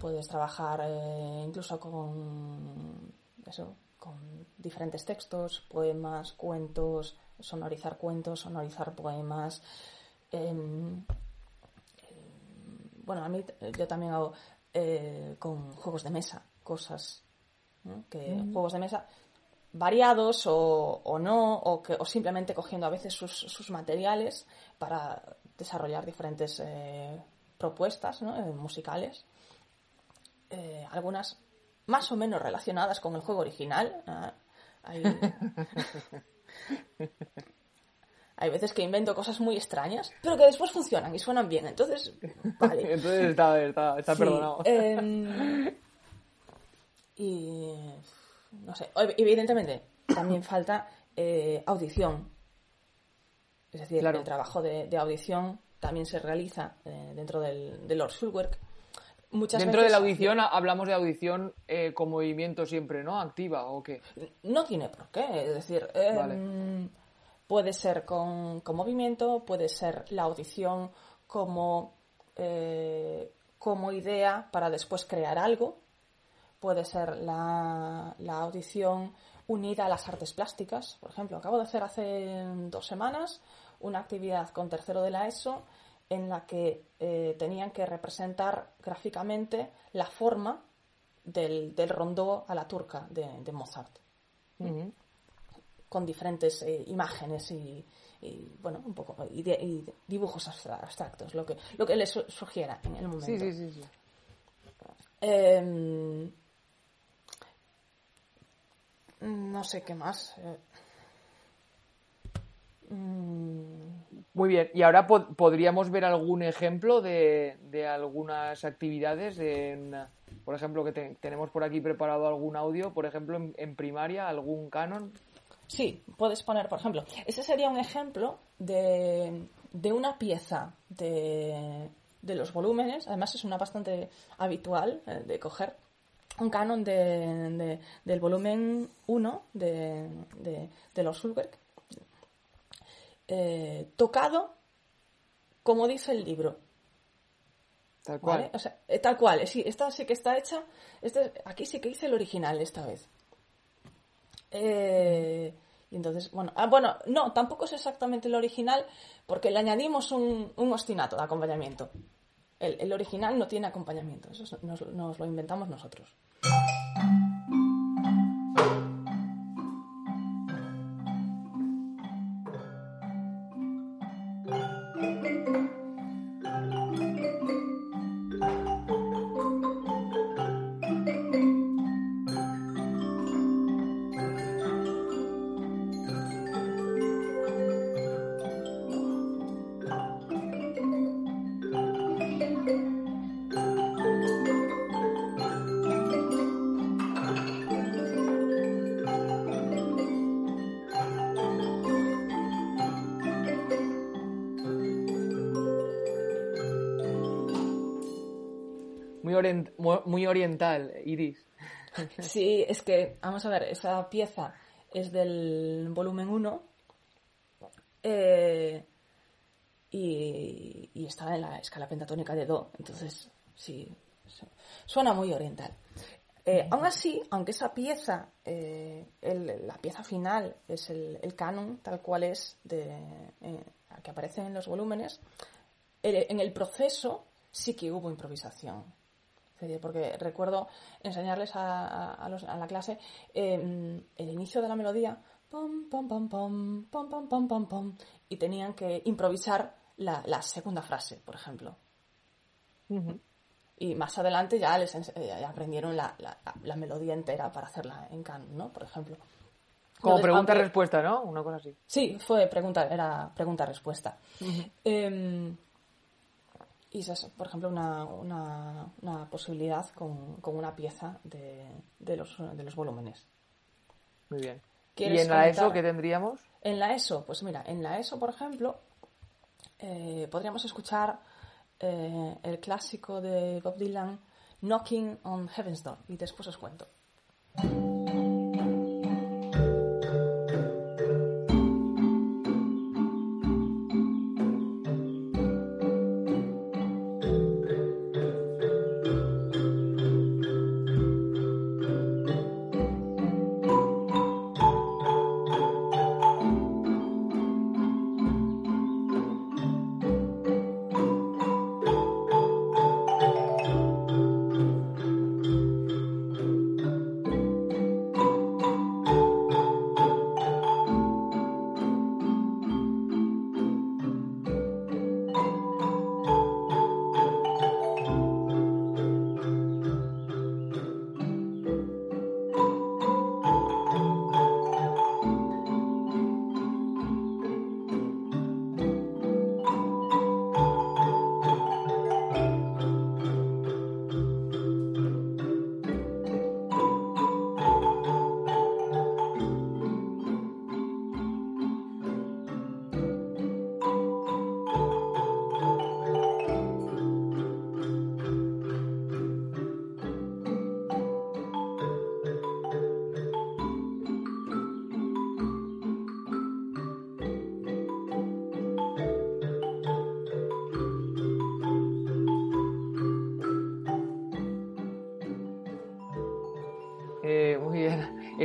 puedes trabajar incluso con eso, con diferentes textos, poemas, cuentos, sonorizar cuentos, sonorizar poemas. Bueno, a mí eh, yo también hago eh, con juegos de mesa, cosas ¿no? que juegos de mesa variados o, o no, o, que, o simplemente cogiendo a veces sus, sus materiales para desarrollar diferentes eh, propuestas ¿no? musicales. Eh, algunas más o menos relacionadas con el juego original. ah, hay veces que invento cosas muy extrañas, pero que después funcionan y suenan bien. Entonces, vale. Entonces está, está, está Sí, perdonado. em, y no sé, ev- evidentemente también falta eh, audición. Es decir, Claro. el trabajo de, de audición también se realiza eh, dentro del, del Lord Schulwerk. Muchas Dentro de la audición ha- hablamos de audición eh, con movimiento siempre, ¿no? Activa o qué. No tiene por qué, es decir, em, Vale. Puede ser con, con movimiento, puede ser la audición como, eh, como idea para después crear algo, puede ser la, la audición unida a las artes plásticas. Por ejemplo, acabo de hacer hace dos semanas una actividad con tercero de la ESO en la que eh, tenían que representar gráficamente la forma del, del rondó a la turca de, Mozart. Con diferentes eh, imágenes y, y, bueno un poco y, de- y dibujos abstra- abstractos lo que lo que les su- sugiera en el momento Sí, sí, sí, sí. Em, no sé qué más eh. Mm, Muy bien. Y ahora po- podríamos ver algún ejemplo de, de algunas actividades. En, por ejemplo, que te- tenemos por aquí preparado algún audio, por ejemplo, en, en primaria, algún canon. Sí, puedes poner, por ejemplo, ese sería un ejemplo de, de una pieza de, de los volúmenes, además es una bastante habitual eh, de coger, un canon de, del volumen 1 de, de, los Schulberg, eh, tocado como dice el libro. Tal cual. O sea, eh, tal cual, sí, esta sí que está hecha, este, aquí sí que hice el original esta vez. Eh, y entonces, bueno, ah, bueno, no, tampoco es exactamente el original porque le añadimos un, un ostinato de acompañamiento. El, original no tiene acompañamiento, eso nos lo inventamos nosotros. Muy oriental, Iris. Sí, es que, vamos a ver, esa pieza es del volumen 1 eh, y, está en la escala pentatónica de Do, entonces sí, suena muy oriental. Eh, aún así, aunque esa pieza, eh, la pieza final es el, canon tal cual es de, que aparece en los volúmenes, en el proceso sí que hubo improvisación porque recuerdo enseñarles a, la clase em, el inicio de la melodía, pom, pom, pom, pom, pom, pom, pom, pom, pom, y tenían que improvisar la, segunda frase, por ejemplo. Y más adelante ya les eh, aprendieron la, melodía entera para hacerla en canon, ¿no? Por ejemplo. Como pregunta-respuesta, ¿no? Una cosa así. Sí, fue pregunta, era pregunta-respuesta y esa es, por ejemplo, una, una, posibilidad con, con, una pieza de, de, los, de los volúmenes. Muy bien. ¿Y en la ESO qué tendríamos? En la ESO, pues mira, en la ESO, por ejemplo, eh, podríamos escuchar eh, el clásico de Bob Dylan, Knocking on Heaven's Door, y después os cuento.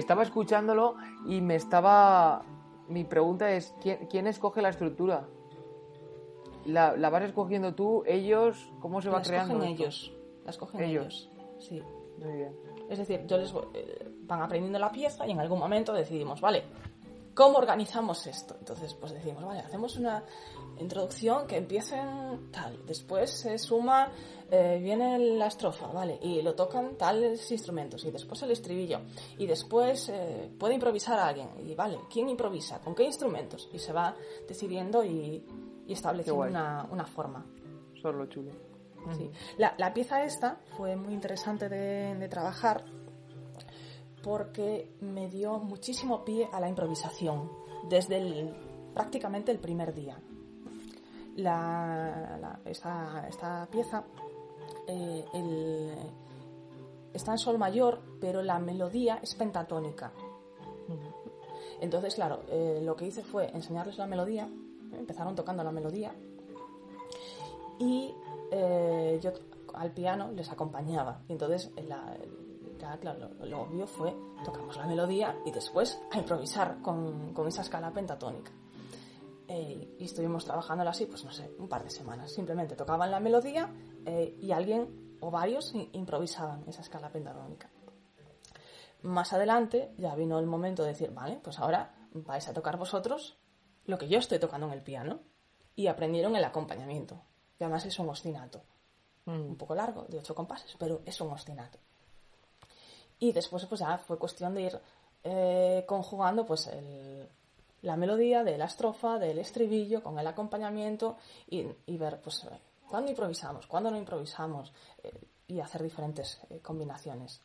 Estaba escuchándolo y me estaba... Mi pregunta es, ¿quién, escoge la estructura? ¿La, vas escogiendo tú, ellos? ¿Cómo se va la creando? ellos. La escogen ellos. Sí. Muy bien. Es decir, yo les eh, van aprendiendo la pieza y en algún momento decidimos, vale, ¿cómo organizamos esto? Entonces, pues decimos, vale, hacemos una introducción que empiece en tal, después se suma, eh, viene la estrofa, ¿vale? Y lo tocan tales instrumentos, y después el estribillo, y después eh, puede improvisar alguien, y vale, ¿quién improvisa? ¿Con qué instrumentos? Y se va decidiendo y, y estableciendo una, una, forma. Solo chulo. Sí. La, la, pieza esta fue muy interesante de, de trabajar porque me dio muchísimo pie a la improvisación desde prácticamente el primer día la, esta, pieza eh, está en sol mayor, pero la melodía es pentatónica. Entonces, claro, eh, lo que hice fue enseñarles la melodía, empezaron tocando la melodía y eh, yo al piano les acompañaba. Entonces, la, claro, lo, obvio fue tocamos la melodía y después a improvisar con, con esa escala pentatónica. Eh, y estuvimos trabajándola así, pues no sé, un par de semanas. Simplemente tocaban la melodía eh, y alguien o varios improvisaban esa escala pentatónica. Más adelante ya vino el momento de decir, vale, pues ahora vais a tocar vosotros lo que yo estoy tocando en el piano. Y aprendieron el acompañamiento. Y además es un ostinato. Mm. Un poco largo, de ocho compases, pero es un ostinato. Y después pues ya fue cuestión de ir eh, conjugando pues la melodía de la estrofa, del estribillo, con el acompañamiento y, ver pues cuándo improvisamos, cuándo no improvisamos eh, y hacer diferentes eh, combinaciones.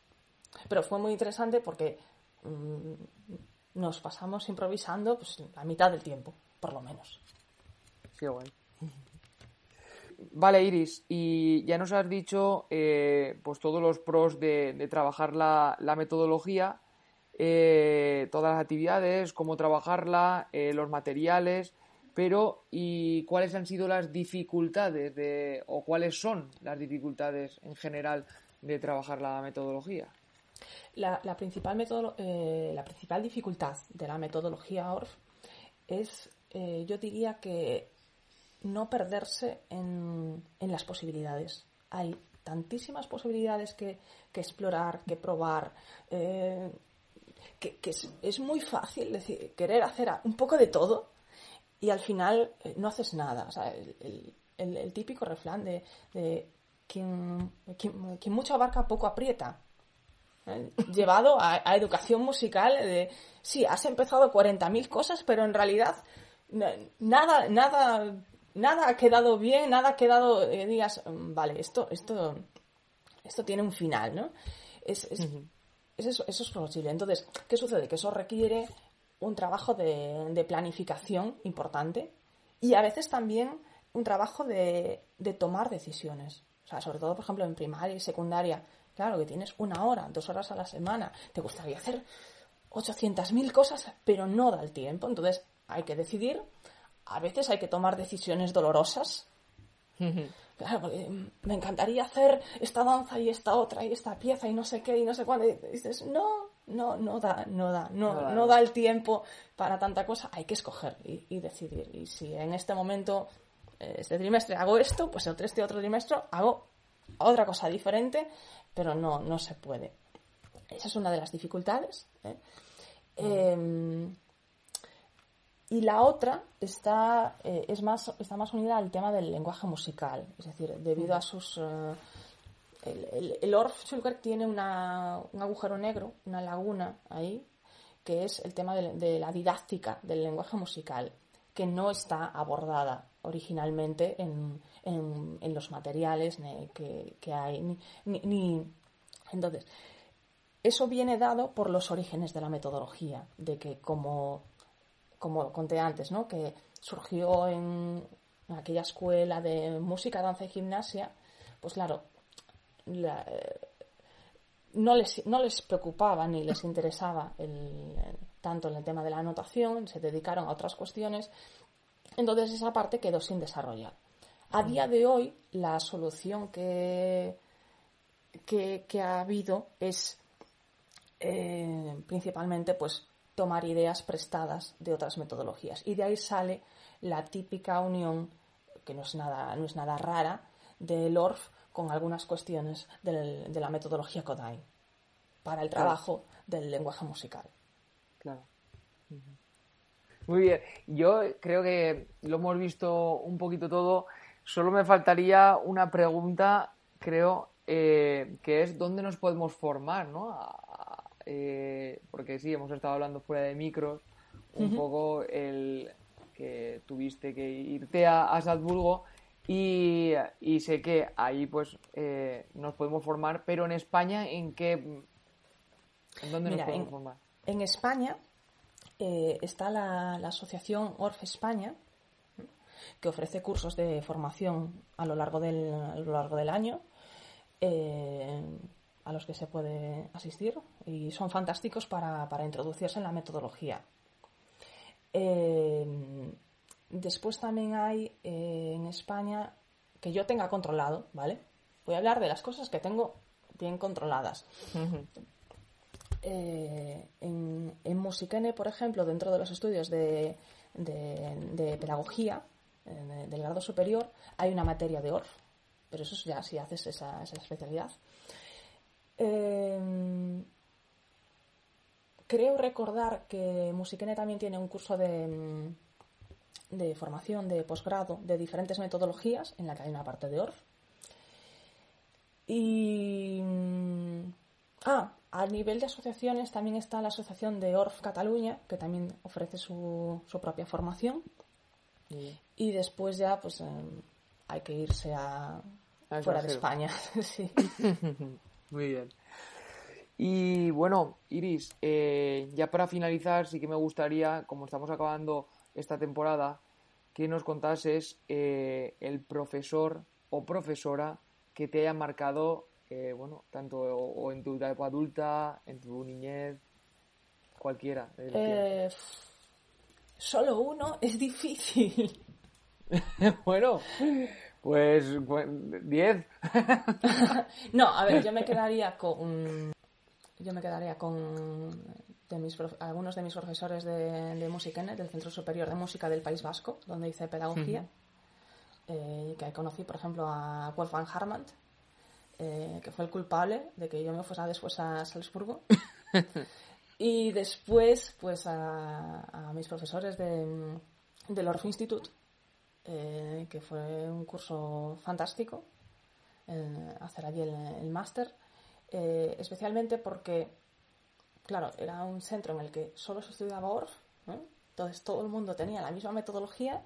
Pero fue muy interesante porque mm, nos pasamos improvisando pues, la mitad del tiempo, por lo menos. Sí, bueno. Vale, Iris, y ya nos has dicho eh, pues todos los pros de, trabajar la, metodología, eh, todas las actividades, cómo trabajarla, eh, los materiales, pero ¿y cuáles han sido las dificultades de, o cuáles son las dificultades en general de trabajar la metodología? La, principal, la principal dificultad de la metodología ORF es, yo diría que no perderse en, las posibilidades. Hay tantísimas posibilidades que, explorar, que probar, eh, que, es, muy fácil decir, querer hacer un poco de todo y al final eh, no haces nada. el, típico refrán de, quien, mucho abarca poco aprieta. ¿eh? Llevado a, a, educación musical de, sí, has empezado 40.000 cosas, pero en realidad nada, nada nada ha quedado bien, nada ha quedado, eh, digas, mm, vale, esto, esto, esto tiene un final, ¿no? Es, eso, es posible. Entonces, ¿qué sucede? Que eso requiere un trabajo de, planificación importante y a veces también un trabajo de, tomar decisiones. O sea, sobre todo, por ejemplo, en primaria y secundaria, claro que tienes una hora, dos horas a la semana, te gustaría hacer 800.000 cosas, pero no da el tiempo. Entonces, hay que decidir a veces hay que tomar decisiones dolorosas. Claro, me encantaría hacer esta danza y esta otra y esta pieza y no sé qué y no sé cuándo. Y dices, no, no, no da, no da, no, no, da el tiempo para tanta cosa. Hay que escoger y, decidir. Y si en este momento, eh, este trimestre hago esto, pues el este otro trimestre hago otra cosa diferente, pero no, no se puede. Esa es una de las dificultades. ¿eh? Em, y la otra está, eh, es más, está más unida al tema del lenguaje musical. Es decir, debido a sus... Eh, el, el, Orff tiene una, un agujero negro, una laguna ahí, que es el tema de, la didáctica del lenguaje musical, que no está abordada originalmente en, en, los materiales que, que hay. Ni, Entonces, eso viene dado por los orígenes de la metodología, de que como como conté antes, ¿no? que surgió en, aquella escuela de música, danza y gimnasia, pues claro, eh, no, les, no les preocupaba ni les interesaba el, tanto en el tema de la anotación, se dedicaron a otras cuestiones, entonces esa parte quedó sin desarrollar. A día de hoy, la solución que, que, ha habido es eh, principalmente pues tomar ideas prestadas de otras metodologías. Y de ahí sale la típica unión, que no es nada, no es nada rara, del ORF con algunas cuestiones de la metodología Kodai para el trabajo del lenguaje musical. Claro. Muy bien. Yo creo que lo hemos visto un poquito todo. Solo me faltaría una pregunta, creo, eh, que es dónde nos podemos formar, ¿no? Eh, porque sí, hemos estado hablando fuera de micros, un poco el que tuviste que irte a, Salzburgo y, sé que ahí pues eh, nos podemos formar, pero en España, ¿en qué? ¿En dónde nos podemos formar? En España eh, está la, asociación ORF España, que ofrece cursos de formación a lo largo del, a lo largo del año. Eh, a los que se puede asistir y son fantásticos para, introducirse en la metodología. Eh, después también hay eh, en España que yo tenga controlado, ¿vale? Voy a hablar de las cosas que tengo bien controladas. Eh, en, en por ejemplo, dentro de los estudios de, pedagogía del grado superior, hay una materia de ORF, pero eso ya si haces esa, esa especialidad. Em, creo recordar que Musikene también tiene un curso de, mm, de formación de posgrado de diferentes metodologías en la que hay una parte de ORF. Y. Mm, ah, a nivel de asociaciones también está la Asociación de ORF Cataluña, que también ofrece su, su propia formación. Y después ya, pues, em, hay que irse a, fuera de España. sí. Muy bien. Y bueno, Iris, eh, ya para finalizar, sí que me gustaría, como estamos acabando esta temporada, que nos contases eh, el profesor o profesora que te haya marcado, eh, bueno, tanto o, en tu etapa adulta, en tu niñez, cualquiera. solo uno es difícil. bueno, pues 10. no, a ver, yo me quedaría con. Yo me quedaría con mis algunos de mis profesores de, de música del Centro Superior de Música del País Vasco, donde hice pedagogía. Eh, que conocí, por ejemplo, a Wolfgang Hartmann, eh, que fue el culpable de que yo me fuera después a Salzburgo. y después, pues a, mis profesores de, del Orff Institute, eh, que fue un curso fantástico, eh, hacer allí el, máster, eh, especialmente porque, claro, era un centro en el que solo se estudiaba ORF, entonces todo el mundo tenía la misma metodología,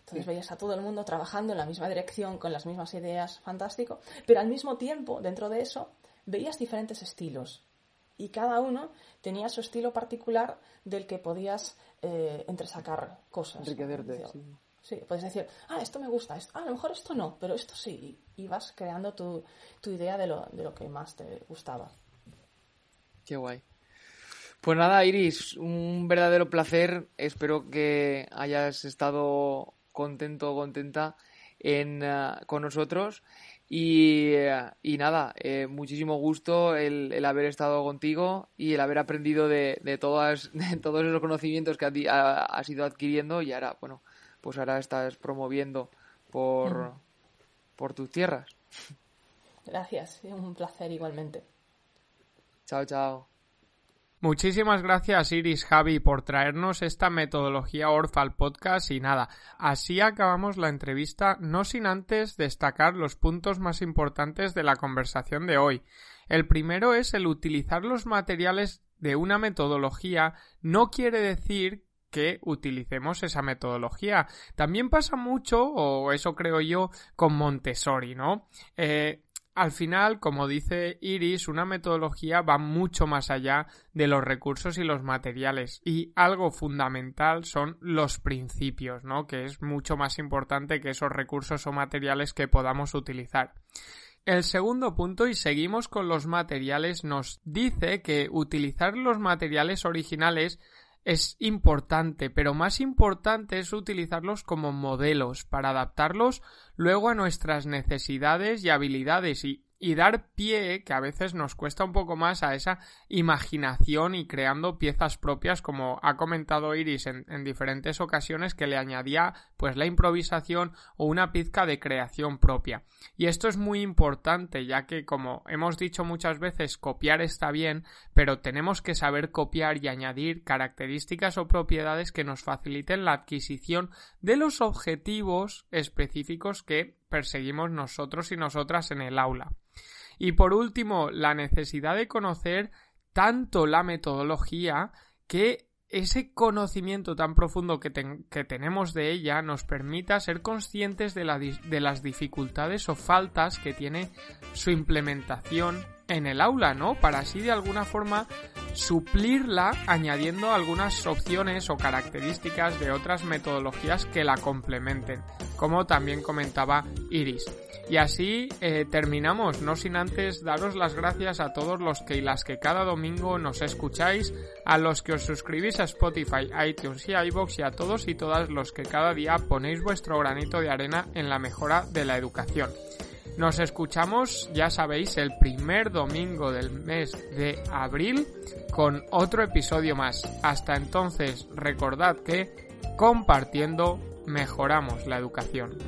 entonces veías a todo el mundo trabajando en la misma dirección, con las mismas ideas, fantástico, pero al mismo tiempo, dentro de eso, veías diferentes estilos y cada uno tenía su estilo particular del que podías entresacar cosas. Enriquecerte, Sí, puedes decir, ah, esto me gusta, ah, a lo mejor esto no, pero esto sí. Y vas creando tu, idea de lo, de lo que más te gustaba. Qué guay. Pues nada, Iris, un verdadero placer. Espero que hayas estado contento o contenta en, eh, con nosotros. Y, eh, y nada, eh, muchísimo gusto el, el, haber estado contigo y el haber aprendido de, de, todas, de todos esos conocimientos que has ido adquiriendo. Y ahora, bueno, pues ahora estás promoviendo por, por tus tierras. Gracias, un placer igualmente. Chao, chao. Muchísimas gracias Iris Javi por traernos esta metodología Orfa al podcast y nada, así acabamos la entrevista no sin antes destacar los puntos más importantes de la conversación de hoy. El primero es el utilizar los materiales de una metodología no quiere decir que utilicemos esa metodología. También pasa mucho, o eso creo yo, con Montessori, ¿no? Eh, al final, como dice Iris, una metodología va mucho más allá de los recursos y los materiales y algo fundamental son los principios, ¿no? Que es mucho más importante que esos recursos o materiales que podamos utilizar. El segundo punto, y seguimos con los materiales, nos dice que utilizar los materiales originales es importante, pero más importante es utilizarlos como modelos para adaptarlos luego a nuestras necesidades y habilidades y y dar pie, que a veces nos cuesta un poco más, a esa imaginación y creando piezas propias, como ha comentado Iris en, diferentes ocasiones, que le añadía pues la improvisación o una pizca de creación propia. Y esto es muy importante, ya que, como hemos dicho muchas veces, copiar está bien, pero tenemos que saber copiar y añadir características o propiedades que nos faciliten la adquisición de los objetivos específicos que perseguimos nosotros y nosotras en el aula. Y por último, la necesidad de conocer tanto la metodología que ese conocimiento tan profundo que, que, tenemos de ella nos permita ser conscientes de, de las dificultades o faltas que tiene su implementación en el aula, ¿no? Para así de alguna forma suplirla añadiendo algunas opciones o características de otras metodologías que la complementen, como también comentaba Iris. Y así eh, terminamos, no sin antes daros las gracias a todos los que y las que cada domingo nos escucháis, a los que os suscribís a Spotify, iTunes y iBox y a todos y todas los que cada día ponéis vuestro granito de arena en la mejora de la educación. Nos escuchamos, ya sabéis, el primer domingo del mes de abril con otro episodio más. Hasta entonces, recordad que compartiendo mejoramos la educación.